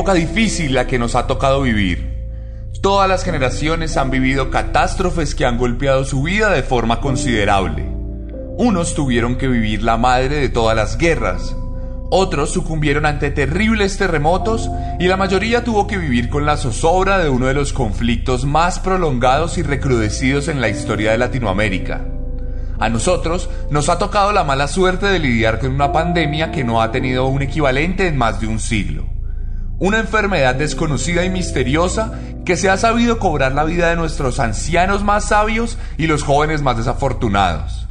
Época difícil la que nos ha tocado vivir. Todas las generaciones han vivido catástrofes que han golpeado su vida de forma considerable. Unos tuvieron que vivir la madre de todas las guerras, otros sucumbieron ante terribles terremotos y la mayoría tuvo que vivir con la zozobra de uno de los conflictos más prolongados y recrudecidos en la historia de Latinoamérica. A nosotros nos ha tocado la mala suerte de lidiar con una pandemia que no ha tenido un equivalente en más de un siglo. Una enfermedad desconocida y misteriosa que se ha sabido cobrar la vida de nuestros ancianos más sabios y los jóvenes más desafortunados.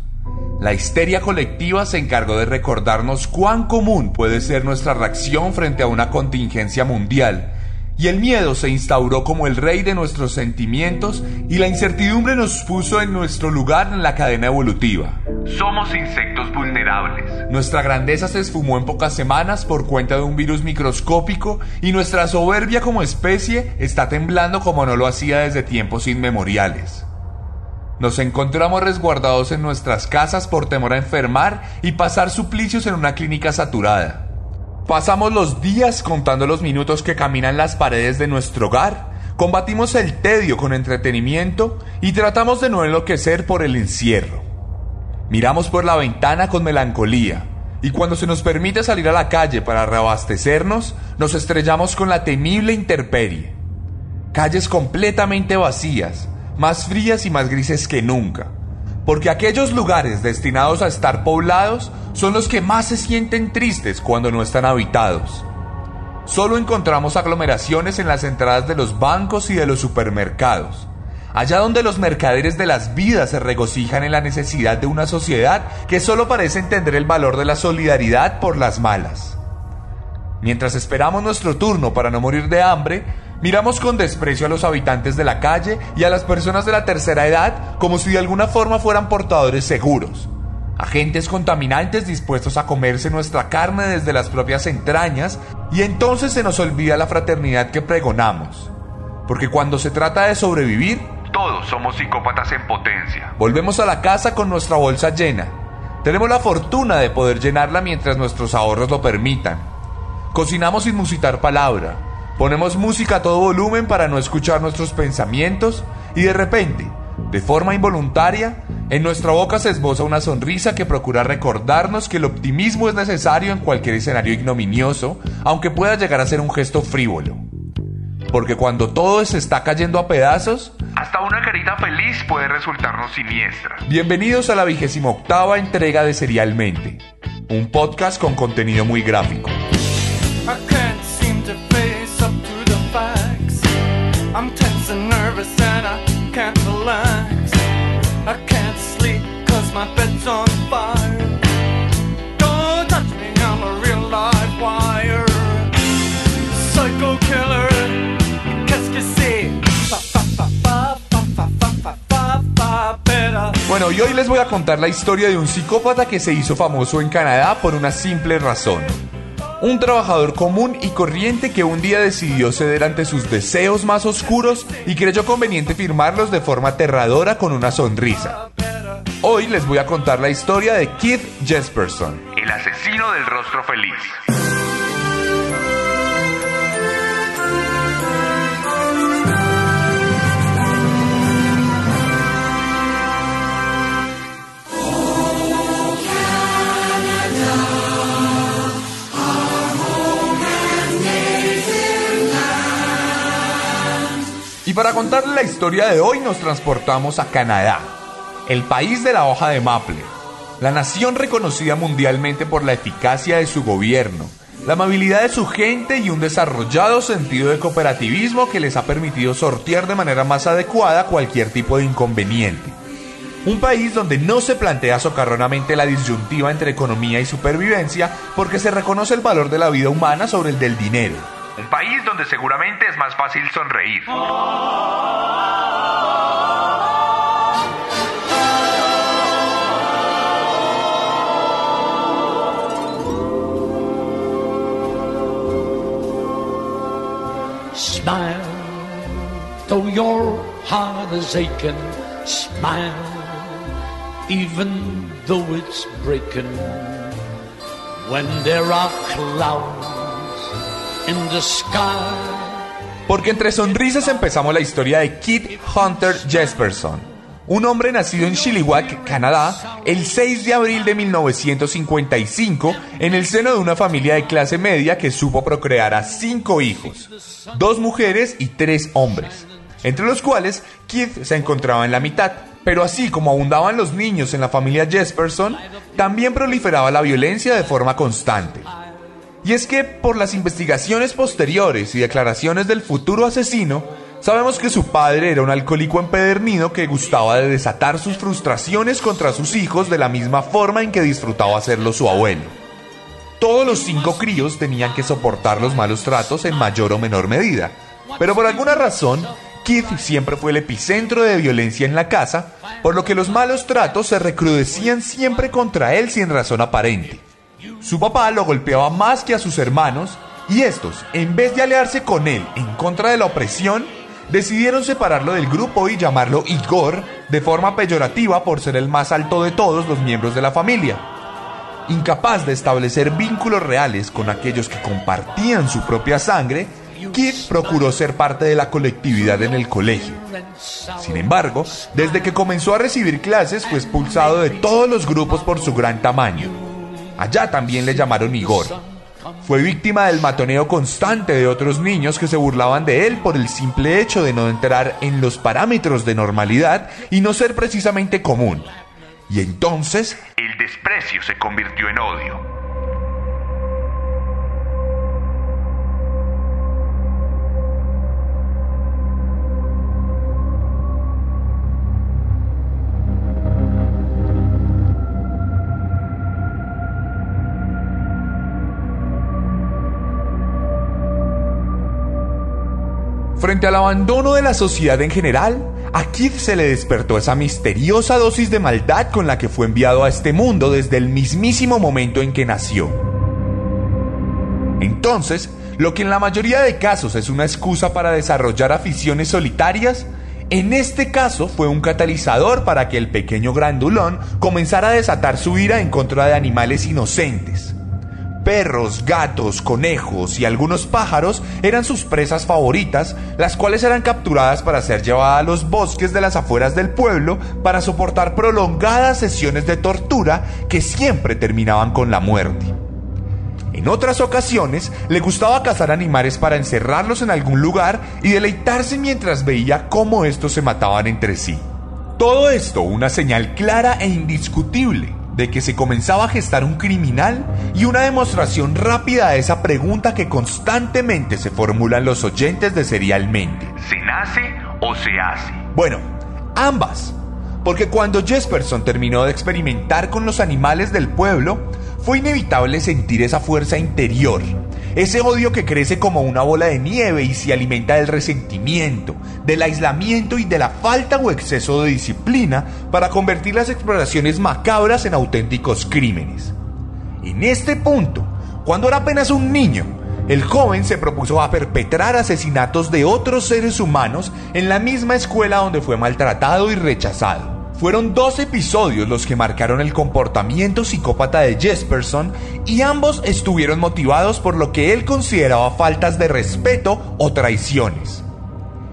La histeria colectiva se encargó de recordarnos cuán común puede ser nuestra reacción frente a una contingencia mundial, y el miedo se instauró como el rey de nuestros sentimientos y la incertidumbre nos puso en nuestro lugar en la cadena evolutiva. Somos insectos vulnerables. Nuestra grandeza se esfumó en pocas semanas por cuenta de un virus microscópico y nuestra soberbia como especie está temblando como no lo hacía desde tiempos inmemoriales. Nos encontramos resguardados en nuestras casas por temor a enfermar y pasar suplicios en una clínica saturada. Pasamos los días contando los minutos que caminan las paredes de nuestro hogar, combatimos el tedio con entretenimiento y tratamos de no enloquecer por el encierro. Miramos por la ventana con melancolía y cuando se nos permite salir a la calle para reabastecernos, nos estrellamos con la temible intemperie. Calles completamente vacías, más frías y más grises que nunca, porque aquellos lugares destinados a estar poblados son los que más se sienten tristes cuando no están habitados. Solo encontramos aglomeraciones en las entradas de los bancos y de los supermercados, allá donde los mercaderes de las vidas se regocijan en la necesidad de una sociedad que solo parece entender el valor de la solidaridad por las malas. Mientras esperamos nuestro turno para no morir de hambre, Miramos con desprecio a los habitantes de la calle y a las personas de la tercera edad como si de alguna forma fueran portadores seguros. Agentes contaminantes dispuestos a comerse nuestra carne desde las propias entrañas y entonces se nos olvida la fraternidad que pregonamos. Porque cuando se trata de sobrevivir, todos somos psicópatas en potencia. Volvemos a la casa con nuestra bolsa llena. Tenemos la fortuna de poder llenarla mientras nuestros ahorros lo permitan. Cocinamos sin musitar palabra Ponemos música a todo volumen para no escuchar nuestros pensamientos y de repente, de forma involuntaria, en nuestra boca se esboza una sonrisa que procura recordarnos que el optimismo es necesario en cualquier escenario ignominioso, aunque pueda llegar a ser un gesto frívolo. Porque cuando todo se está cayendo a pedazos, hasta una carita feliz puede resultarnos siniestra. Bienvenidos a la vigésima entrega de Serialmente, un podcast con contenido muy gráfico. I can't relax. I can't sleep cause my bed's on fire. Don't touch me, I'm a real wire. Psycho killer? Bueno, y hoy les voy a contar la historia de un psicópata que se hizo famoso en Canadá por una simple razón un trabajador común y corriente que un día decidió ceder ante sus deseos más oscuros y creyó conveniente firmarlos de forma aterradora con una sonrisa. Hoy les voy a contar la historia de Keith Jesperson, el asesino del rostro feliz. Para contarle la historia de hoy nos transportamos a Canadá, el país de la hoja de maple, la nación reconocida mundialmente por la eficacia de su gobierno, la amabilidad de su gente y un desarrollado sentido de cooperativismo que les ha permitido sortear de manera más adecuada cualquier tipo de inconveniente. Un país donde no se plantea socarronamente la disyuntiva entre economía y supervivencia porque se reconoce el valor de la vida humana sobre el del dinero. Un país donde seguramente es más fácil sonreír. Smile, though your heart is aching. Smile, even though it's breaking. When there are clouds. Porque entre sonrisas empezamos la historia de Kit Hunter Jesperson, un hombre nacido en Chilliwack, Canadá, el 6 de abril de 1955, en el seno de una familia de clase media que supo procrear a cinco hijos, dos mujeres y tres hombres, entre los cuales Keith se encontraba en la mitad. Pero así como abundaban los niños en la familia Jesperson, también proliferaba la violencia de forma constante. Y es que por las investigaciones posteriores y declaraciones del futuro asesino, Sabemos que su padre era un alcohólico empedernido que gustaba de desatar sus frustraciones contra sus hijos de la misma forma en que disfrutaba hacerlo su abuelo. Todos los cinco críos tenían que soportar los malos tratos en mayor o menor medida, pero por alguna razón, Keith siempre fue el epicentro de violencia en la casa, por lo que los malos tratos se recrudecían siempre contra él sin razón aparente. Su papá lo golpeaba más que a sus hermanos, y estos, en vez de aliarse con él en contra de la opresión, decidieron separarlo del grupo y llamarlo Igor de forma peyorativa por ser el más alto de todos los miembros de la familia. Incapaz de establecer vínculos reales con aquellos que compartían su propia sangre, Kid procuró ser parte de la colectividad en el colegio. Sin embargo, desde que comenzó a recibir clases fue expulsado de todos los grupos por su gran tamaño. Allá también le llamaron Igor, fue víctima del matoneo constante de otros niños que se burlaban de él por el simple hecho de no entrar en los parámetros de normalidad y no ser precisamente común. Y entonces el desprecio se convirtió en odio. Frente al abandono de la sociedad en general, a Keith se le despertó esa misteriosa dosis de maldad con la que fue enviado a este mundo desde el mismísimo momento en que nació. Entonces, lo que en la mayoría de casos es una excusa para desarrollar aficiones solitarias, en este caso fue un catalizador para que el pequeño grandulón comenzara a desatar su ira en contra de animales inocentes Perros, gatos, conejos y algunos pájaros eran sus presas favoritas, las cuales eran capturadas para ser llevadas a los bosques de las afueras del pueblo para soportar prolongadas sesiones de tortura que siempre terminaban con la muerte. En otras ocasiones le gustaba cazar animales para encerrarlos en algún lugar y deleitarse mientras veía cómo estos se mataban entre sí. Todo esto una señal clara e indiscutible de que se comenzaba a gestar un criminal y una demostración rápida de esa pregunta que constantemente se formulan los oyentes de Serialmente. ¿Se nace o se hace? Bueno, ambas. Porque cuando Jesperson terminó de experimentar con los animales del pueblo, fue inevitable sentir esa fuerza interior ese odio que crece como una bola de nieve y se alimenta del resentimiento, del aislamiento y de la falta o exceso de disciplina para convertir las exploraciones macabras en auténticos crímenes. En este punto, cuando era apenas un niño, el joven se propuso a perpetrar asesinatos de otros seres humanos en la misma escuela donde fue maltratado y rechazado. Fueron dos episodios los que marcaron el comportamiento psicópata de Jesperson y ambos estuvieron motivados por lo que él consideraba faltas de respeto o traiciones.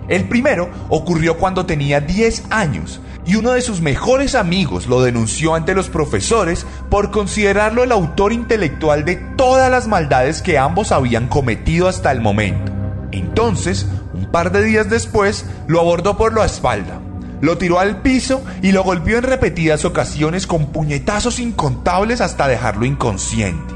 El primero ocurrió cuando tenía 10 años y uno de sus mejores amigos lo denunció ante los profesores por considerarlo el autor intelectual de todas las maldades que ambos habían cometido hasta el momento. Entonces, un par de días después, lo abordó por la espalda lo tiró al piso y lo golpeó en repetidas ocasiones con puñetazos incontables hasta dejarlo inconsciente.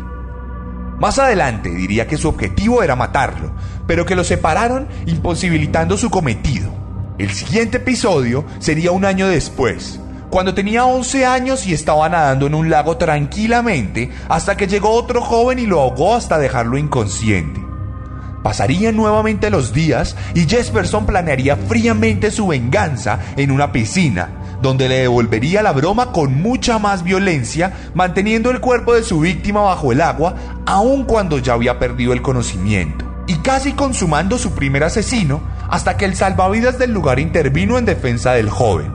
Más adelante diría que su objetivo era matarlo, pero que lo separaron imposibilitando su cometido. El siguiente episodio sería un año después, cuando tenía 11 años y estaba nadando en un lago tranquilamente hasta que llegó otro joven y lo ahogó hasta dejarlo inconsciente. Pasarían nuevamente los días y Jesperson planearía fríamente su venganza en una piscina, donde le devolvería la broma con mucha más violencia, manteniendo el cuerpo de su víctima bajo el agua, aun cuando ya había perdido el conocimiento, y casi consumando su primer asesino, hasta que el salvavidas del lugar intervino en defensa del joven.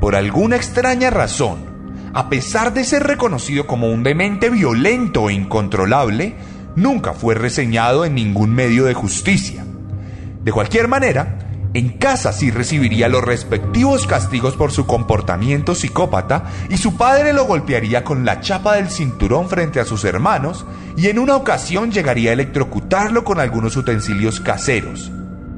Por alguna extraña razón, a pesar de ser reconocido como un demente violento e incontrolable, nunca fue reseñado en ningún medio de justicia. De cualquier manera, en casa sí recibiría los respectivos castigos por su comportamiento psicópata y su padre lo golpearía con la chapa del cinturón frente a sus hermanos y en una ocasión llegaría a electrocutarlo con algunos utensilios caseros.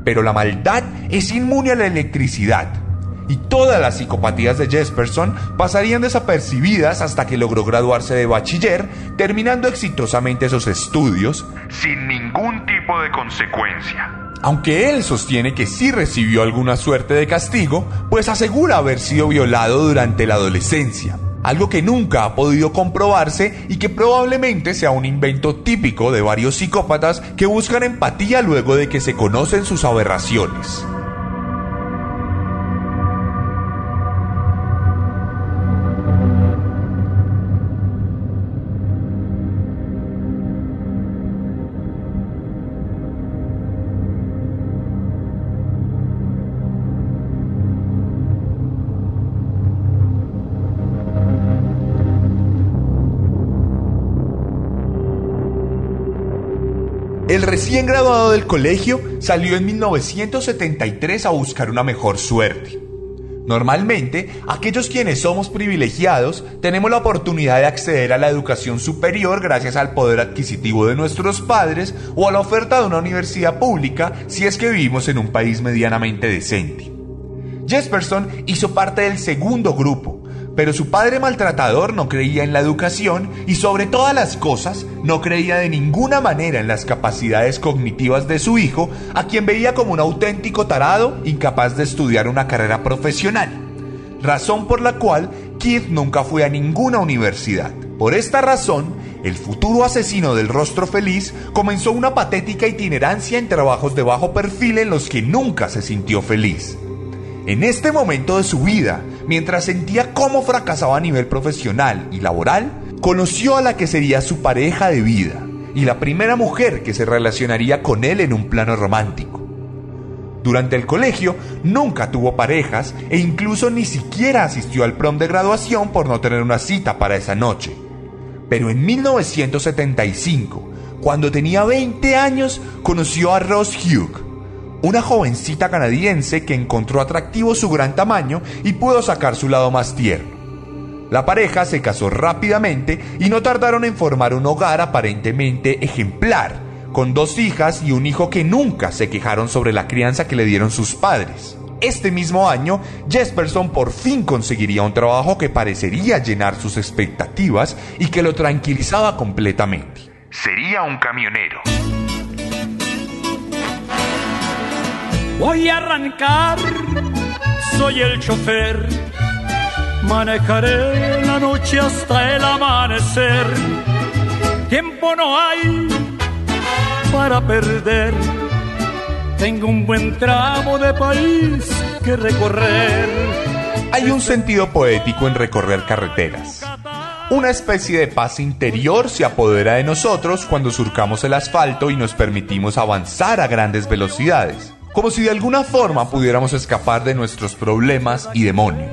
Pero la maldad es inmune a la electricidad y todas las psicopatías de Jesperson pasarían desapercibidas hasta que logró graduarse de bachiller, terminando exitosamente sus estudios sin ningún tipo de consecuencia. Aunque él sostiene que sí recibió alguna suerte de castigo, pues asegura haber sido violado durante la adolescencia, algo que nunca ha podido comprobarse y que probablemente sea un invento típico de varios psicópatas que buscan empatía luego de que se conocen sus aberraciones. El recién graduado del colegio salió en 1973 a buscar una mejor suerte. Normalmente, aquellos quienes somos privilegiados tenemos la oportunidad de acceder a la educación superior gracias al poder adquisitivo de nuestros padres o a la oferta de una universidad pública si es que vivimos en un país medianamente decente. Jesperson hizo parte del segundo grupo, pero su padre maltratador no creía en la educación y sobre todas las cosas no creía de ninguna manera en las capacidades cognitivas de su hijo, a quien veía como un auténtico tarado incapaz de estudiar una carrera profesional. Razón por la cual Keith nunca fue a ninguna universidad. Por esta razón, el futuro asesino del rostro feliz comenzó una patética itinerancia en trabajos de bajo perfil en los que nunca se sintió feliz. En este momento de su vida, mientras sentía cómo fracasaba a nivel profesional y laboral, conoció a la que sería su pareja de vida y la primera mujer que se relacionaría con él en un plano romántico. Durante el colegio nunca tuvo parejas e incluso ni siquiera asistió al prom de graduación por no tener una cita para esa noche. Pero en 1975, cuando tenía 20 años, conoció a Ross Hugh, una jovencita canadiense que encontró atractivo su gran tamaño y pudo sacar su lado más tierno. La pareja se casó rápidamente y no tardaron en formar un hogar aparentemente ejemplar, con dos hijas y un hijo que nunca se quejaron sobre la crianza que le dieron sus padres. Este mismo año, Jesperson por fin conseguiría un trabajo que parecería llenar sus expectativas y que lo tranquilizaba completamente. Sería un camionero. Voy a arrancar, soy el chofer. Manejaré la noche hasta el amanecer. Tiempo no hay para perder. Tengo un buen tramo de país que recorrer. Hay un sentido poético en recorrer carreteras. Una especie de paz interior se apodera de nosotros cuando surcamos el asfalto y nos permitimos avanzar a grandes velocidades como si de alguna forma pudiéramos escapar de nuestros problemas y demonios,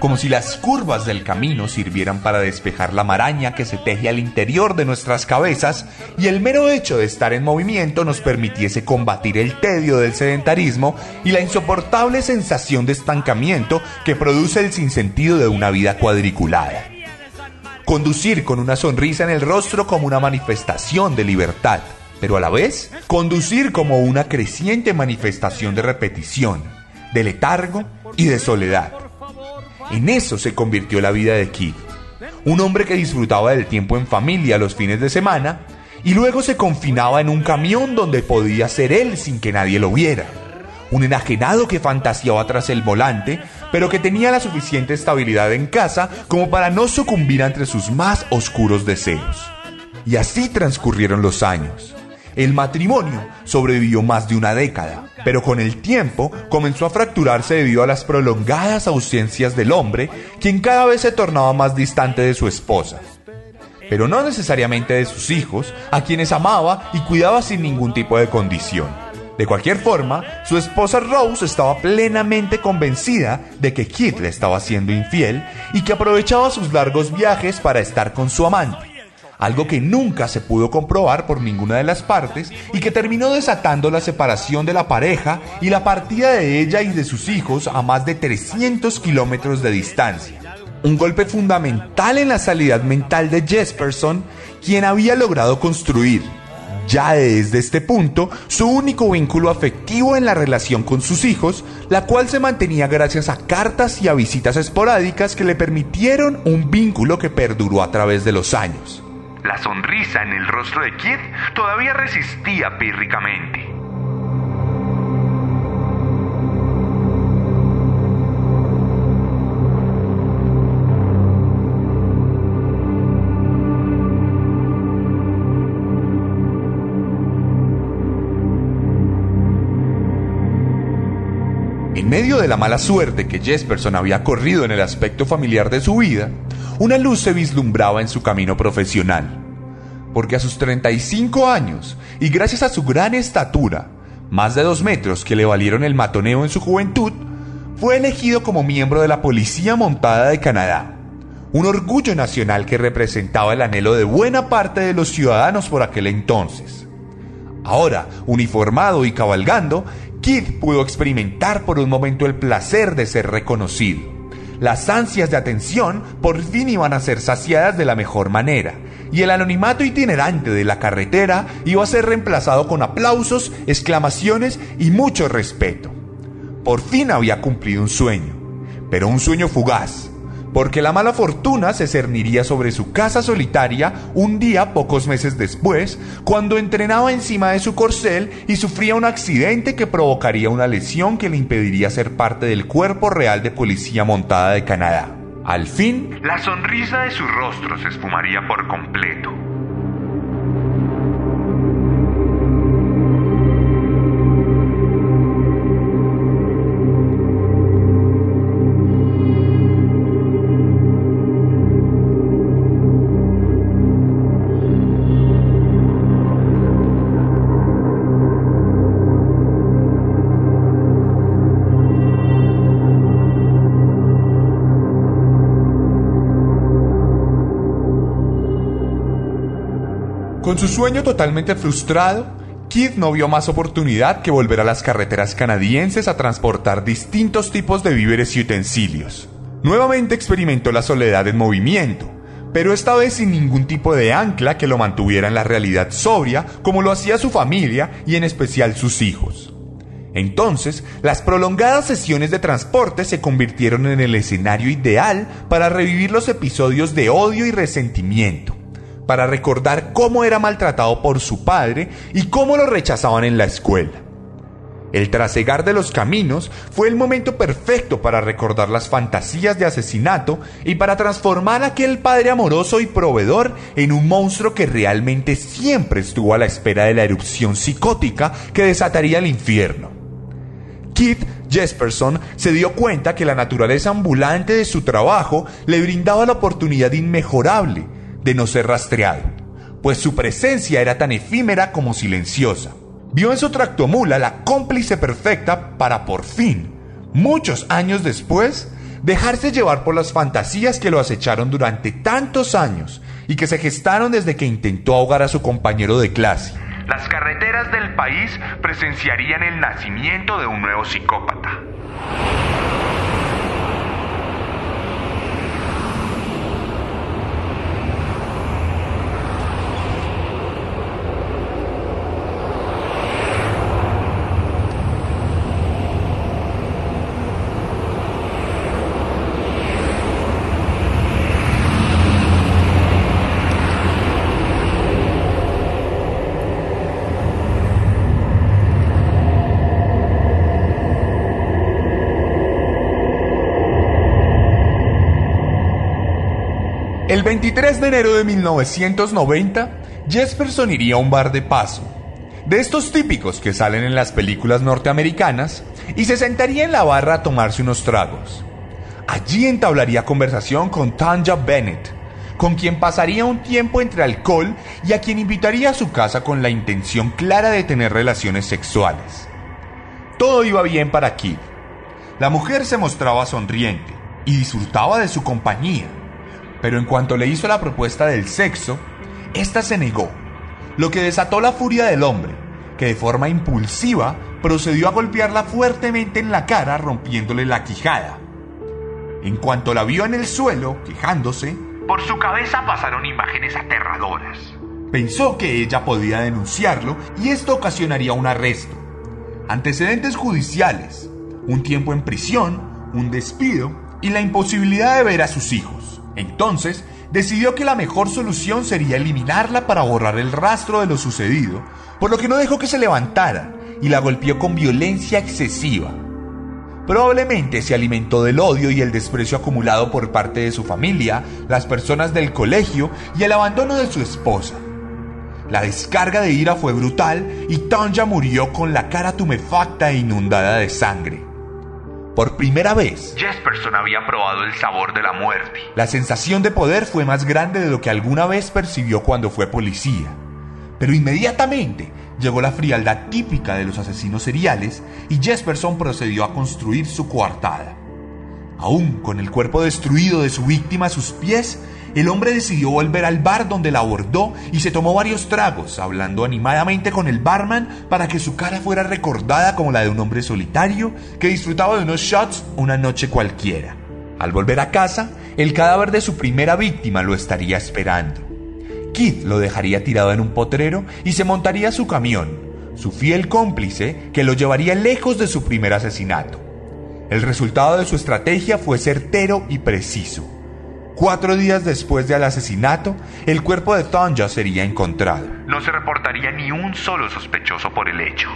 como si las curvas del camino sirvieran para despejar la maraña que se teje al interior de nuestras cabezas y el mero hecho de estar en movimiento nos permitiese combatir el tedio del sedentarismo y la insoportable sensación de estancamiento que produce el sinsentido de una vida cuadriculada. Conducir con una sonrisa en el rostro como una manifestación de libertad pero a la vez conducir como una creciente manifestación de repetición, de letargo y de soledad. En eso se convirtió la vida de Keith, un hombre que disfrutaba del tiempo en familia los fines de semana y luego se confinaba en un camión donde podía ser él sin que nadie lo viera. Un enajenado que fantaseaba tras el volante, pero que tenía la suficiente estabilidad en casa como para no sucumbir ante sus más oscuros deseos. Y así transcurrieron los años. El matrimonio sobrevivió más de una década, pero con el tiempo comenzó a fracturarse debido a las prolongadas ausencias del hombre, quien cada vez se tornaba más distante de su esposa. Pero no necesariamente de sus hijos, a quienes amaba y cuidaba sin ningún tipo de condición. De cualquier forma, su esposa Rose estaba plenamente convencida de que Kit le estaba siendo infiel y que aprovechaba sus largos viajes para estar con su amante algo que nunca se pudo comprobar por ninguna de las partes y que terminó desatando la separación de la pareja y la partida de ella y de sus hijos a más de 300 kilómetros de distancia. Un golpe fundamental en la salidad mental de Jesperson, quien había logrado construir, ya desde este punto, su único vínculo afectivo en la relación con sus hijos, la cual se mantenía gracias a cartas y a visitas esporádicas que le permitieron un vínculo que perduró a través de los años. La sonrisa en el rostro de Kid todavía resistía pírricamente. Medio de la mala suerte que Jesperson había corrido en el aspecto familiar de su vida, una luz se vislumbraba en su camino profesional. Porque a sus 35 años, y gracias a su gran estatura, más de dos metros que le valieron el matoneo en su juventud, fue elegido como miembro de la Policía Montada de Canadá, un orgullo nacional que representaba el anhelo de buena parte de los ciudadanos por aquel entonces. Ahora, uniformado y cabalgando, Kid pudo experimentar por un momento el placer de ser reconocido. Las ansias de atención por fin iban a ser saciadas de la mejor manera, y el anonimato itinerante de la carretera iba a ser reemplazado con aplausos, exclamaciones y mucho respeto. Por fin había cumplido un sueño, pero un sueño fugaz, porque la mala fortuna se cerniría sobre su casa solitaria un día pocos meses después, cuando entrenaba encima de su corcel y sufría un accidente que provocaría una lesión que le impediría ser parte del cuerpo real de policía montada de Canadá. Al fin, la sonrisa de su rostro se esfumaría por completo. Con su sueño totalmente frustrado, Keith no vio más oportunidad que volver a las carreteras canadienses a transportar distintos tipos de víveres y utensilios. Nuevamente experimentó la soledad en movimiento, pero esta vez sin ningún tipo de ancla que lo mantuviera en la realidad sobria como lo hacía su familia y en especial sus hijos. Entonces, las prolongadas sesiones de transporte se convirtieron en el escenario ideal para revivir los episodios de odio y resentimiento para recordar cómo era maltratado por su padre y cómo lo rechazaban en la escuela. El trasegar de los caminos fue el momento perfecto para recordar las fantasías de asesinato y para transformar a aquel padre amoroso y proveedor en un monstruo que realmente siempre estuvo a la espera de la erupción psicótica que desataría el infierno. Keith Jesperson se dio cuenta que la naturaleza ambulante de su trabajo le brindaba la oportunidad inmejorable de no ser rastreado, pues su presencia era tan efímera como silenciosa. Vio en su tractomula la cómplice perfecta para por fin, muchos años después, dejarse llevar por las fantasías que lo acecharon durante tantos años y que se gestaron desde que intentó ahogar a su compañero de clase. Las carreteras del país presenciarían el nacimiento de un nuevo psicópata. El 23 de enero de 1990, Jesperson iría a un bar de paso, de estos típicos que salen en las películas norteamericanas, y se sentaría en la barra a tomarse unos tragos. Allí entablaría conversación con Tanja Bennett, con quien pasaría un tiempo entre alcohol y a quien invitaría a su casa con la intención clara de tener relaciones sexuales. Todo iba bien para Kid. La mujer se mostraba sonriente y disfrutaba de su compañía, pero en cuanto le hizo la propuesta del sexo, ésta se negó, lo que desató la furia del hombre, que de forma impulsiva procedió a golpearla fuertemente en la cara rompiéndole la quijada. En cuanto la vio en el suelo, quejándose, por su cabeza pasaron imágenes aterradoras. Pensó que ella podía denunciarlo y esto ocasionaría un arresto. Antecedentes judiciales, un tiempo en prisión, un despido y la imposibilidad de ver a sus hijos. Entonces, decidió que la mejor solución sería eliminarla para borrar el rastro de lo sucedido, por lo que no dejó que se levantara y la golpeó con violencia excesiva. Probablemente se alimentó del odio y el desprecio acumulado por parte de su familia, las personas del colegio y el abandono de su esposa. La descarga de ira fue brutal y Tanja murió con la cara tumefacta e inundada de sangre. Por primera vez, Jesperson había probado el sabor de la muerte. La sensación de poder fue más grande de lo que alguna vez percibió cuando fue policía. Pero inmediatamente llegó la frialdad típica de los asesinos seriales y Jesperson procedió a construir su coartada. Aún con el cuerpo destruido de su víctima a sus pies, el hombre decidió volver al bar donde la abordó y se tomó varios tragos, hablando animadamente con el barman para que su cara fuera recordada como la de un hombre solitario que disfrutaba de unos shots una noche cualquiera. Al volver a casa, el cadáver de su primera víctima lo estaría esperando. Keith lo dejaría tirado en un potrero y se montaría su camión, su fiel cómplice que lo llevaría lejos de su primer asesinato. El resultado de su estrategia fue certero y preciso. Cuatro días después del asesinato, el cuerpo de Tonja sería encontrado. No se reportaría ni un solo sospechoso por el hecho.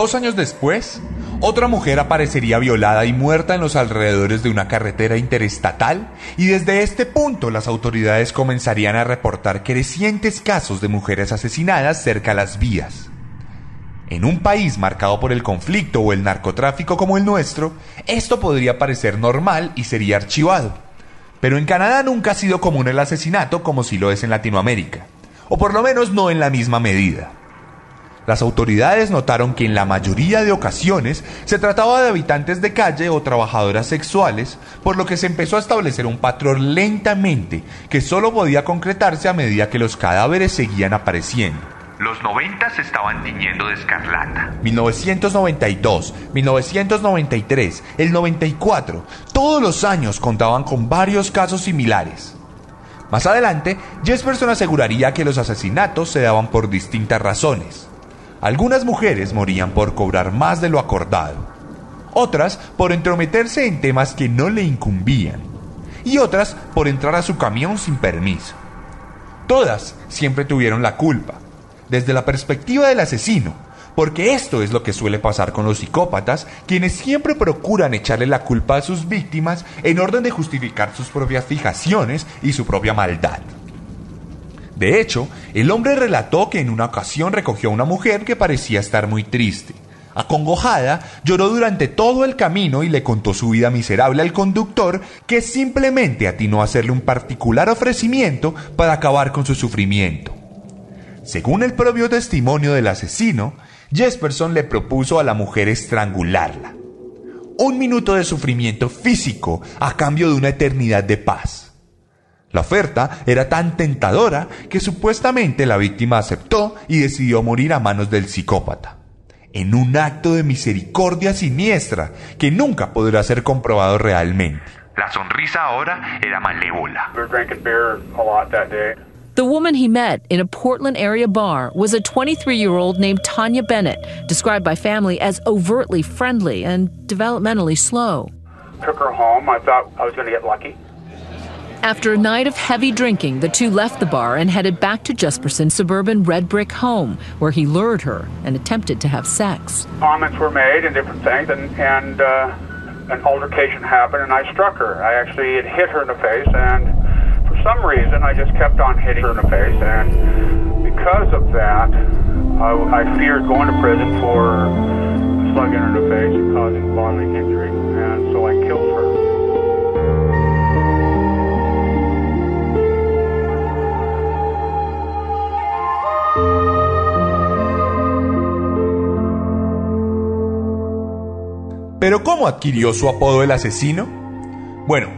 Dos años después, otra mujer aparecería violada y muerta en los alrededores de una carretera interestatal y desde este punto las autoridades comenzarían a reportar crecientes casos de mujeres asesinadas cerca a las vías. En un país marcado por el conflicto o el narcotráfico como el nuestro, esto podría parecer normal y sería archivado. Pero en Canadá nunca ha sido común el asesinato como si lo es en Latinoamérica, o por lo menos no en la misma medida. Las autoridades notaron que en la mayoría de ocasiones se trataba de habitantes de calle o trabajadoras sexuales, por lo que se empezó a establecer un patrón lentamente que solo podía concretarse a medida que los cadáveres seguían apareciendo. Los 90 se estaban tiñendo de escarlata. 1992, 1993, el 94, todos los años contaban con varios casos similares. Más adelante, Jesperson aseguraría que los asesinatos se daban por distintas razones. Algunas mujeres morían por cobrar más de lo acordado, otras por entrometerse en temas que no le incumbían y otras por entrar a su camión sin permiso. Todas siempre tuvieron la culpa, desde la perspectiva del asesino, porque esto es lo que suele pasar con los psicópatas, quienes siempre procuran echarle la culpa a sus víctimas en orden de justificar sus propias fijaciones y su propia maldad. De hecho, el hombre relató que en una ocasión recogió a una mujer que parecía estar muy triste. Acongojada, lloró durante todo el camino y le contó su vida miserable al conductor, que simplemente atinó a hacerle un particular ofrecimiento para acabar con su sufrimiento. Según el propio testimonio del asesino, Jesperson le propuso a la mujer estrangularla. Un minuto de sufrimiento físico a cambio de una eternidad de paz. La oferta era tan tentadora que supuestamente la víctima aceptó y decidió morir a manos del psicópata, en un acto de misericordia siniestra que nunca podrá ser comprobado realmente. La sonrisa ahora era malévola. The woman he met in a Portland area bar was a 23 year old named Tanya Bennett, described by family as overtly friendly and developmentally slow. Took her home. I thought I was going to get lucky. After a night of heavy drinking, the two left the bar and headed back to Jesperson's suburban red brick home, where he lured her and attempted to have sex. Comments were made and different things, and, and uh, an altercation happened, and I struck her. I actually had hit her in the face, and for some reason, I just kept on hitting her in the face, and because of that, I, I feared going to prison for slugging her in the face and causing bodily injury, and so I killed her. ¿Pero cómo adquirió su apodo el asesino? Bueno,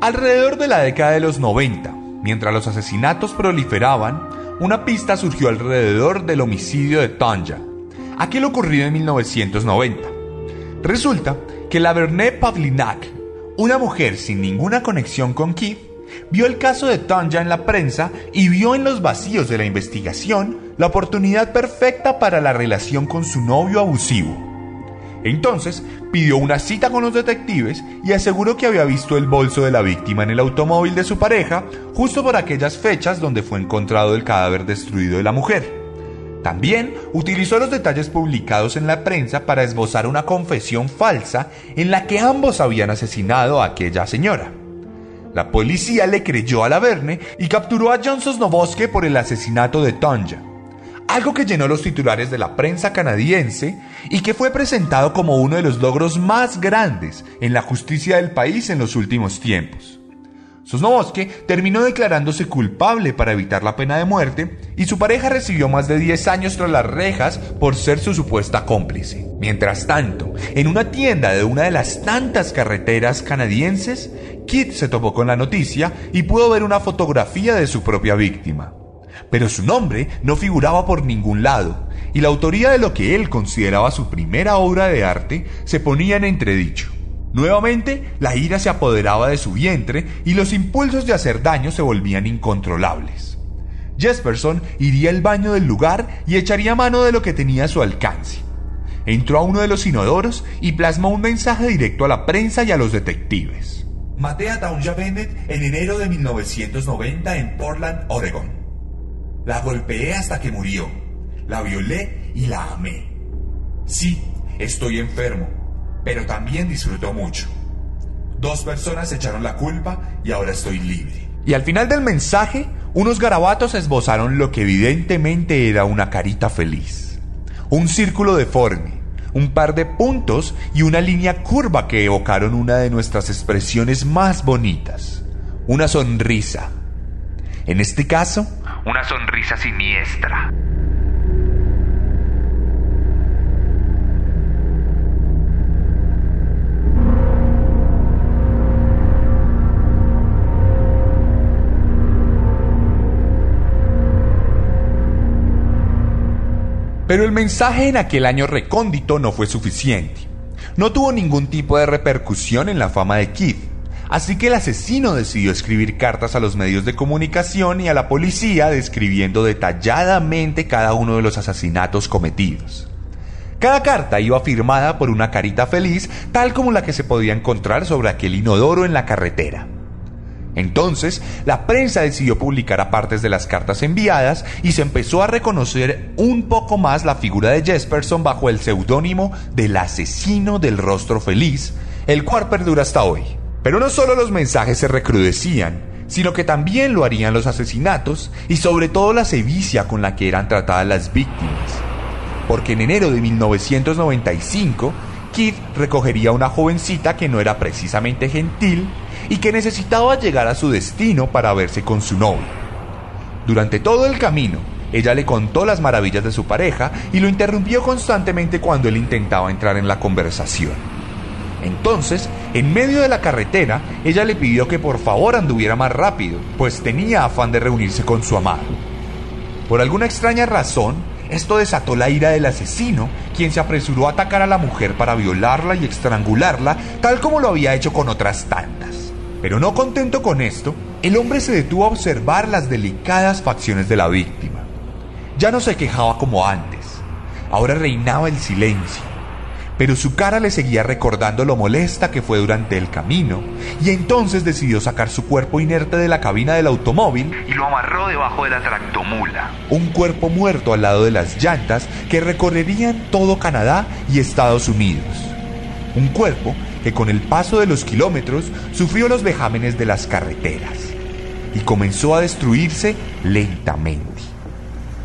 alrededor de la década de los 90, mientras los asesinatos proliferaban, una pista surgió alrededor del homicidio de Tanja, aquel ocurrido en 1990. Resulta que la Vernet Pavlinac, una mujer sin ninguna conexión con Keith, vio el caso de Tanja en la prensa y vio en los vacíos de la investigación la oportunidad perfecta para la relación con su novio abusivo. Entonces pidió una cita con los detectives y aseguró que había visto el bolso de la víctima en el automóvil de su pareja justo por aquellas fechas donde fue encontrado el cadáver destruido de la mujer. También utilizó los detalles publicados en la prensa para esbozar una confesión falsa en la que ambos habían asesinado a aquella señora. La policía le creyó a la Verne y capturó a John Sosnovoske por el asesinato de Tonja algo que llenó los titulares de la prensa canadiense y que fue presentado como uno de los logros más grandes en la justicia del país en los últimos tiempos. Sosnovoske terminó declarándose culpable para evitar la pena de muerte y su pareja recibió más de 10 años tras las rejas por ser su supuesta cómplice. Mientras tanto, en una tienda de una de las tantas carreteras canadienses, Kit se topó con la noticia y pudo ver una fotografía de su propia víctima pero su nombre no figuraba por ningún lado, y la autoría de lo que él consideraba su primera obra de arte se ponía en entredicho. Nuevamente, la ira se apoderaba de su vientre y los impulsos de hacer daño se volvían incontrolables. Jesperson iría al baño del lugar y echaría mano de lo que tenía a su alcance. Entró a uno de los inodoros y plasmó un mensaje directo a la prensa y a los detectives. Maté a Townsend Bennett en enero de 1990 en Portland, Oregon. La golpeé hasta que murió. La violé y la amé. Sí, estoy enfermo, pero también disfruto mucho. Dos personas echaron la culpa y ahora estoy libre. Y al final del mensaje, unos garabatos esbozaron lo que evidentemente era una carita feliz. Un círculo deforme, un par de puntos y una línea curva que evocaron una de nuestras expresiones más bonitas, una sonrisa. En este caso, una sonrisa siniestra. Pero el mensaje en aquel año recóndito no fue suficiente. No tuvo ningún tipo de repercusión en la fama de Keith Así que el asesino decidió escribir cartas a los medios de comunicación y a la policía describiendo detalladamente cada uno de los asesinatos cometidos. Cada carta iba firmada por una carita feliz, tal como la que se podía encontrar sobre aquel inodoro en la carretera. Entonces, la prensa decidió publicar apartes de las cartas enviadas y se empezó a reconocer un poco más la figura de Jesperson bajo el seudónimo del asesino del rostro feliz, el cual perdura hasta hoy. Pero no solo los mensajes se recrudecían, sino que también lo harían los asesinatos y sobre todo la sevicia con la que eran tratadas las víctimas. Porque en enero de 1995, Keith recogería a una jovencita que no era precisamente gentil y que necesitaba llegar a su destino para verse con su novio. Durante todo el camino, ella le contó las maravillas de su pareja y lo interrumpió constantemente cuando él intentaba entrar en la conversación. Entonces, en medio de la carretera, ella le pidió que por favor anduviera más rápido, pues tenía afán de reunirse con su amado. Por alguna extraña razón, esto desató la ira del asesino, quien se apresuró a atacar a la mujer para violarla y estrangularla, tal como lo había hecho con otras tantas. Pero no contento con esto, el hombre se detuvo a observar las delicadas facciones de la víctima. Ya no se quejaba como antes, ahora reinaba el silencio, pero su cara le seguía recordando lo molesta que fue durante el camino, y entonces decidió sacar su cuerpo inerte de la cabina del automóvil y lo amarró debajo de la tractomula. un cuerpo muerto al lado de las llantas que recorrerían todo Canadá y Estados Unidos. Un cuerpo que con el paso de los kilómetros sufrió los vejámenes de las carreteras y comenzó a destruirse lentamente.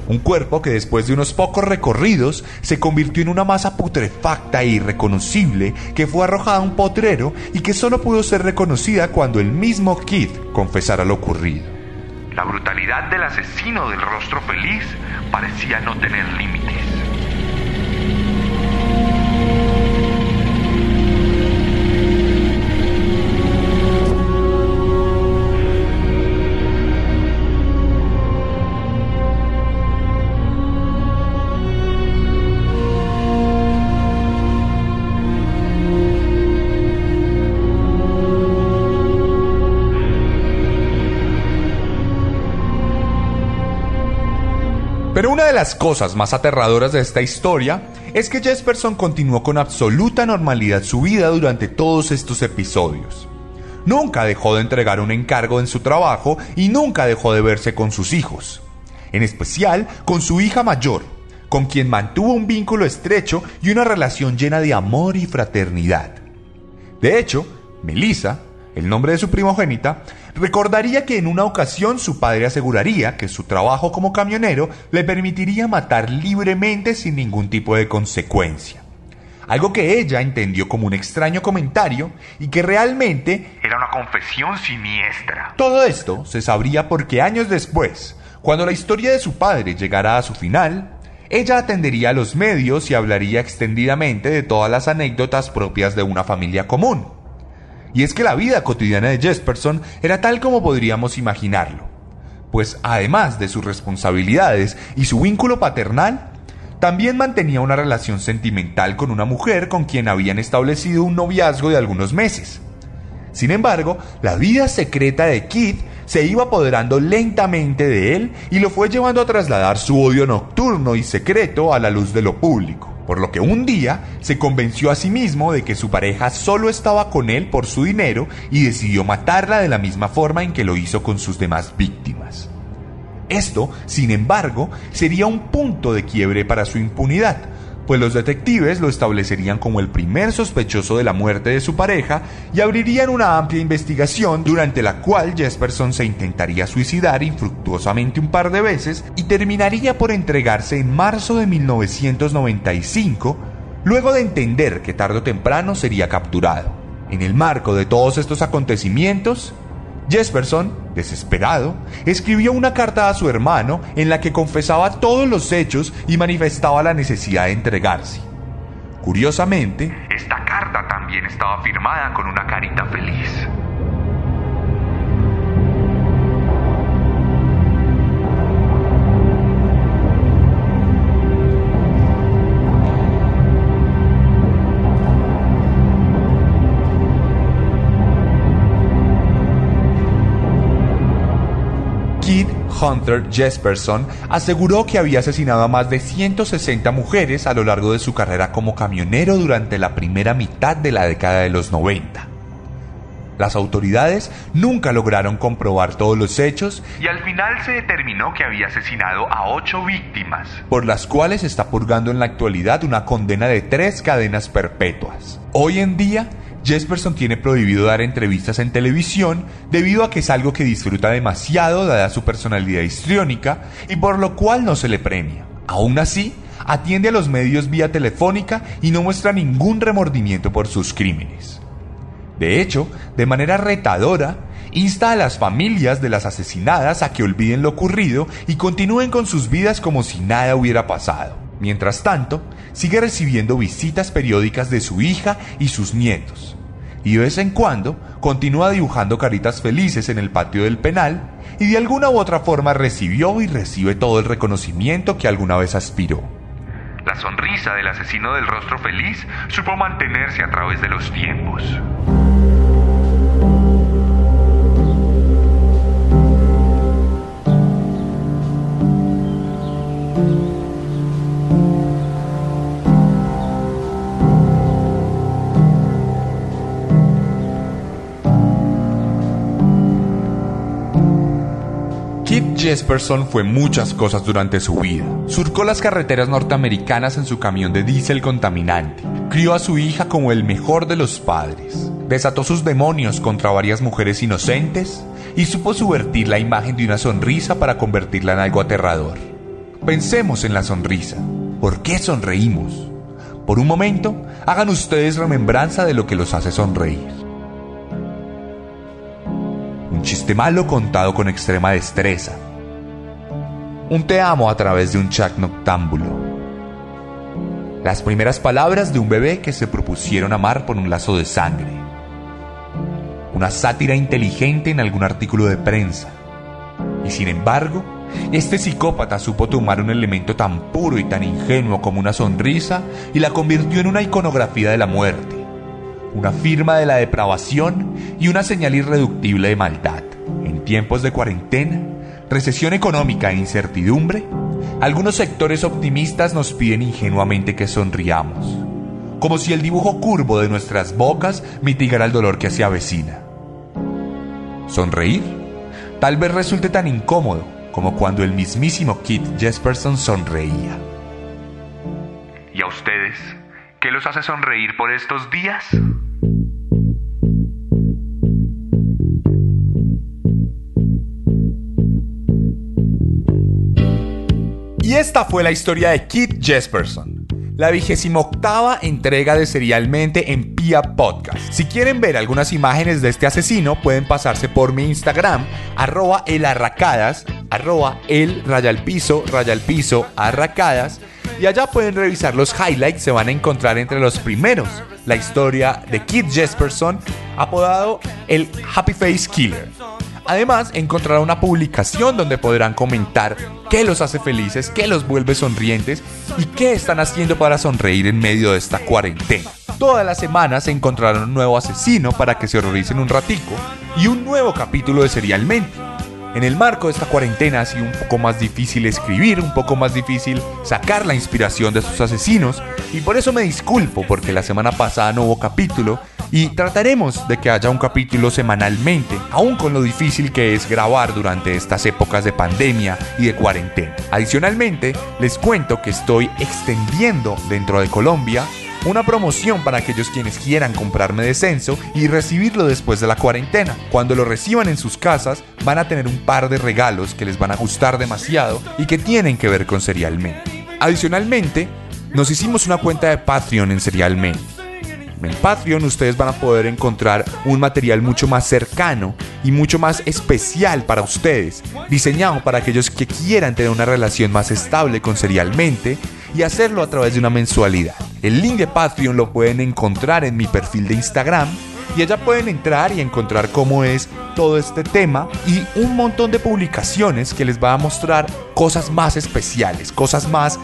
Un cuerpo que después de unos pocos recorridos se convirtió en una masa putrefacta e irreconocible que fue arrojada a un potrero y que solo pudo ser reconocida cuando el mismo Kid confesara lo ocurrido. La brutalidad del asesino del rostro feliz parecía no tener límites. Pero una de las cosas más aterradoras de esta historia es que Jesperson continuó con absoluta normalidad su vida durante todos estos episodios. Nunca dejó de entregar un encargo en su trabajo y nunca dejó de verse con sus hijos. En especial con su hija mayor, con quien mantuvo un vínculo estrecho y una relación llena de amor y fraternidad. De hecho, Melissa, el nombre de su primogénita, recordaría que en una ocasión su padre aseguraría que su trabajo como camionero le permitiría matar libremente sin ningún tipo de consecuencia. Algo que ella entendió como un extraño comentario y que realmente Era una confesión siniestra. todo esto se sabría porque años después, cuando la historia de su padre llegara a su final, ella atendería a los medios y hablaría extendidamente de todas las anécdotas propias de una familia común. Y es que la vida cotidiana de Jesperson era tal como podríamos imaginarlo, pues además de sus responsabilidades y su vínculo paternal, también mantenía una relación sentimental con una mujer con quien habían establecido un noviazgo de algunos meses. Sin embargo, la vida secreta de Kid se iba apoderando lentamente de él y lo fue llevando a trasladar su odio nocturno y secreto a la luz de lo público. Por lo que un día se convenció a sí mismo de que su pareja solo estaba con él por su dinero y decidió matarla de la misma forma en que lo hizo con sus demás víctimas. Esto, sin embargo, sería un punto de quiebre para su impunidad, pues los detectives lo establecerían como el primer sospechoso de la muerte de su pareja y abrirían una amplia investigación durante la cual Jesperson se intentaría suicidar infructuosamente un par de veces y terminaría por entregarse en marzo de 1995, luego de entender que tarde o temprano sería capturado. En el marco de todos estos acontecimientos, Jesperson, desesperado, escribió una carta a su hermano en la que confesaba todos los hechos y manifestaba la necesidad de entregarse. Curiosamente, Esta carta también estaba firmada con una carita feliz. Hunter Jesperson aseguró que había asesinado a más de 160 mujeres a lo largo de su carrera como camionero durante la primera mitad de la década de los 90. Las autoridades nunca lograron comprobar todos los hechos Y al final se determinó que había asesinado a ocho víctimas. por las cuales está purgando en la actualidad una condena de tres cadenas perpetuas. Hoy en día, Jesperson tiene prohibido dar entrevistas en televisión debido a que es algo que disfruta demasiado dada su personalidad histriónica y por lo cual no se le premia. Aún así, atiende a los medios vía telefónica y no muestra ningún remordimiento por sus crímenes. De hecho, de manera retadora, insta a las familias de las asesinadas a que olviden lo ocurrido y continúen con sus vidas como si nada hubiera pasado. Mientras tanto, sigue recibiendo visitas periódicas de su hija y sus nietos. Y de vez en cuando continúa dibujando caritas felices en el patio del penal y de alguna u otra forma recibió y recibe todo el reconocimiento que alguna vez aspiró. La sonrisa del asesino del rostro feliz supo mantenerse a través de los tiempos. Jesperson fue muchas cosas durante su vida. Surcó las carreteras norteamericanas en su camión de diésel contaminante. Crió a su hija como el mejor de los padres. Desató sus demonios contra varias mujeres inocentes y supo subvertir la imagen de una sonrisa para convertirla en algo aterrador. Pensemos en la sonrisa. ¿Por qué sonreímos? Por un momento, hagan ustedes remembranza de lo que los hace sonreír. Un chiste malo contado con extrema destreza. Un te amo a través de un chat noctámbulo. Las primeras palabras de un bebé que se propusieron amar por un lazo de sangre. Una sátira inteligente en algún artículo de prensa. Y sin embargo, este psicópata supo tomar un elemento tan puro y tan ingenuo como una sonrisa y la convirtió en una iconografía de la muerte, una firma de la depravación y una señal irreductible de maldad. En tiempos de cuarentena, recesión económica e incertidumbre, algunos sectores optimistas nos piden ingenuamente que sonriamos, como si el dibujo curvo de nuestras bocas mitigara el dolor que se avecina. Sonreír tal vez resulte tan incómodo como cuando el mismísimo Kit Jesperson sonreía. ¿Y a ustedes? ¿Qué los hace sonreír por estos días? Y esta fue la historia de Kit Jesperson, la vigésima octava entrega de Serialmente en Pia Podcast. Si quieren ver algunas imágenes de este asesino, pueden pasarse por mi Instagram, arroba elarracadas, arroba el raya al piso, raya al piso, arracadas. Y allá pueden revisar los highlights, se van a encontrar entre los primeros la historia de Kit Jesperson, apodado el Happy Face Killer. Además, encontrarán una publicación donde podrán comentar qué los hace felices, qué los vuelve sonrientes y qué están haciendo para sonreír en medio de esta cuarentena. Todas las semanas encontrarán un nuevo asesino para que se horroricen un ratico y un nuevo capítulo de Serialmente. En el marco de esta cuarentena ha sido un poco más difícil escribir, un poco más difícil sacar la inspiración de sus asesinos y por eso me disculpo porque la semana pasada no hubo capítulo y trataremos de que haya un capítulo semanalmente, aún con lo difícil que es grabar durante estas épocas de pandemia y de cuarentena. Adicionalmente, les cuento que estoy extendiendo dentro de Colombia una promoción para aquellos quienes quieran comprarme descenso y recibirlo después de la cuarentena. Cuando lo reciban en sus casas, van a tener un par de regalos que les van a gustar demasiado y que tienen que ver con Serialmente. Adicionalmente, nos hicimos una cuenta de Patreon en Serialmente. En Patreon ustedes van a poder encontrar un material mucho más cercano y mucho más especial para ustedes, diseñado para aquellos que quieran tener una relación más estable con Serialmente y hacerlo a través de una mensualidad. El link de Patreon lo pueden encontrar en mi perfil de Instagram y allá pueden entrar y encontrar cómo es todo este tema y un montón de publicaciones que les va a mostrar cosas más especiales, cosas más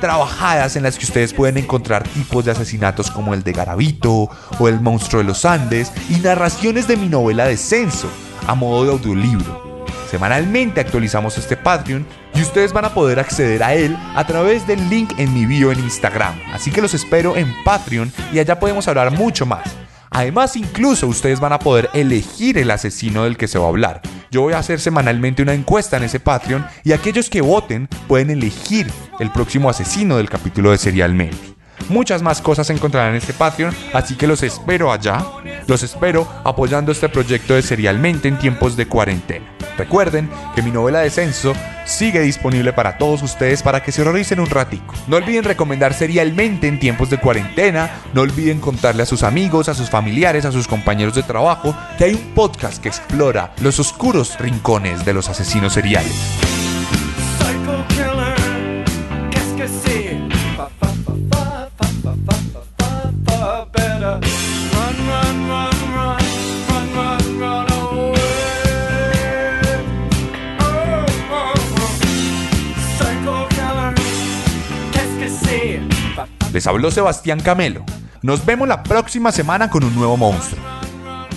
trabajadas en las que ustedes pueden encontrar tipos de asesinatos como el de Garavito o el monstruo de los Andes y narraciones de mi novela Descenso a modo de audiolibro. Semanalmente actualizamos este Patreon y ustedes van a poder acceder a él a través del link en mi bio en Instagram. Así que los espero en Patreon y allá podemos hablar mucho más. Además, incluso ustedes van a poder elegir el asesino del que se va a hablar. Yo voy a hacer semanalmente una encuesta en ese Patreon y aquellos que voten pueden elegir el próximo asesino del capítulo de Serialmente. Muchas más cosas encontrarán en este Patreon, así que los espero allá. Los espero apoyando este proyecto de Serialmente en tiempos de cuarentena. Recuerden que mi novela Descenso sigue disponible para todos ustedes para que se horroricen un ratico. No olviden recomendar serialmente en tiempos de cuarentena, no olviden contarle a sus amigos, a sus familiares, a sus compañeros de trabajo que hay un podcast que explora los oscuros rincones de los asesinos seriales. Les habló Sebastián Camelo. Nos vemos la próxima semana con un nuevo monstruo.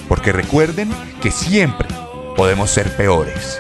Porque recuerden que siempre podemos ser peores.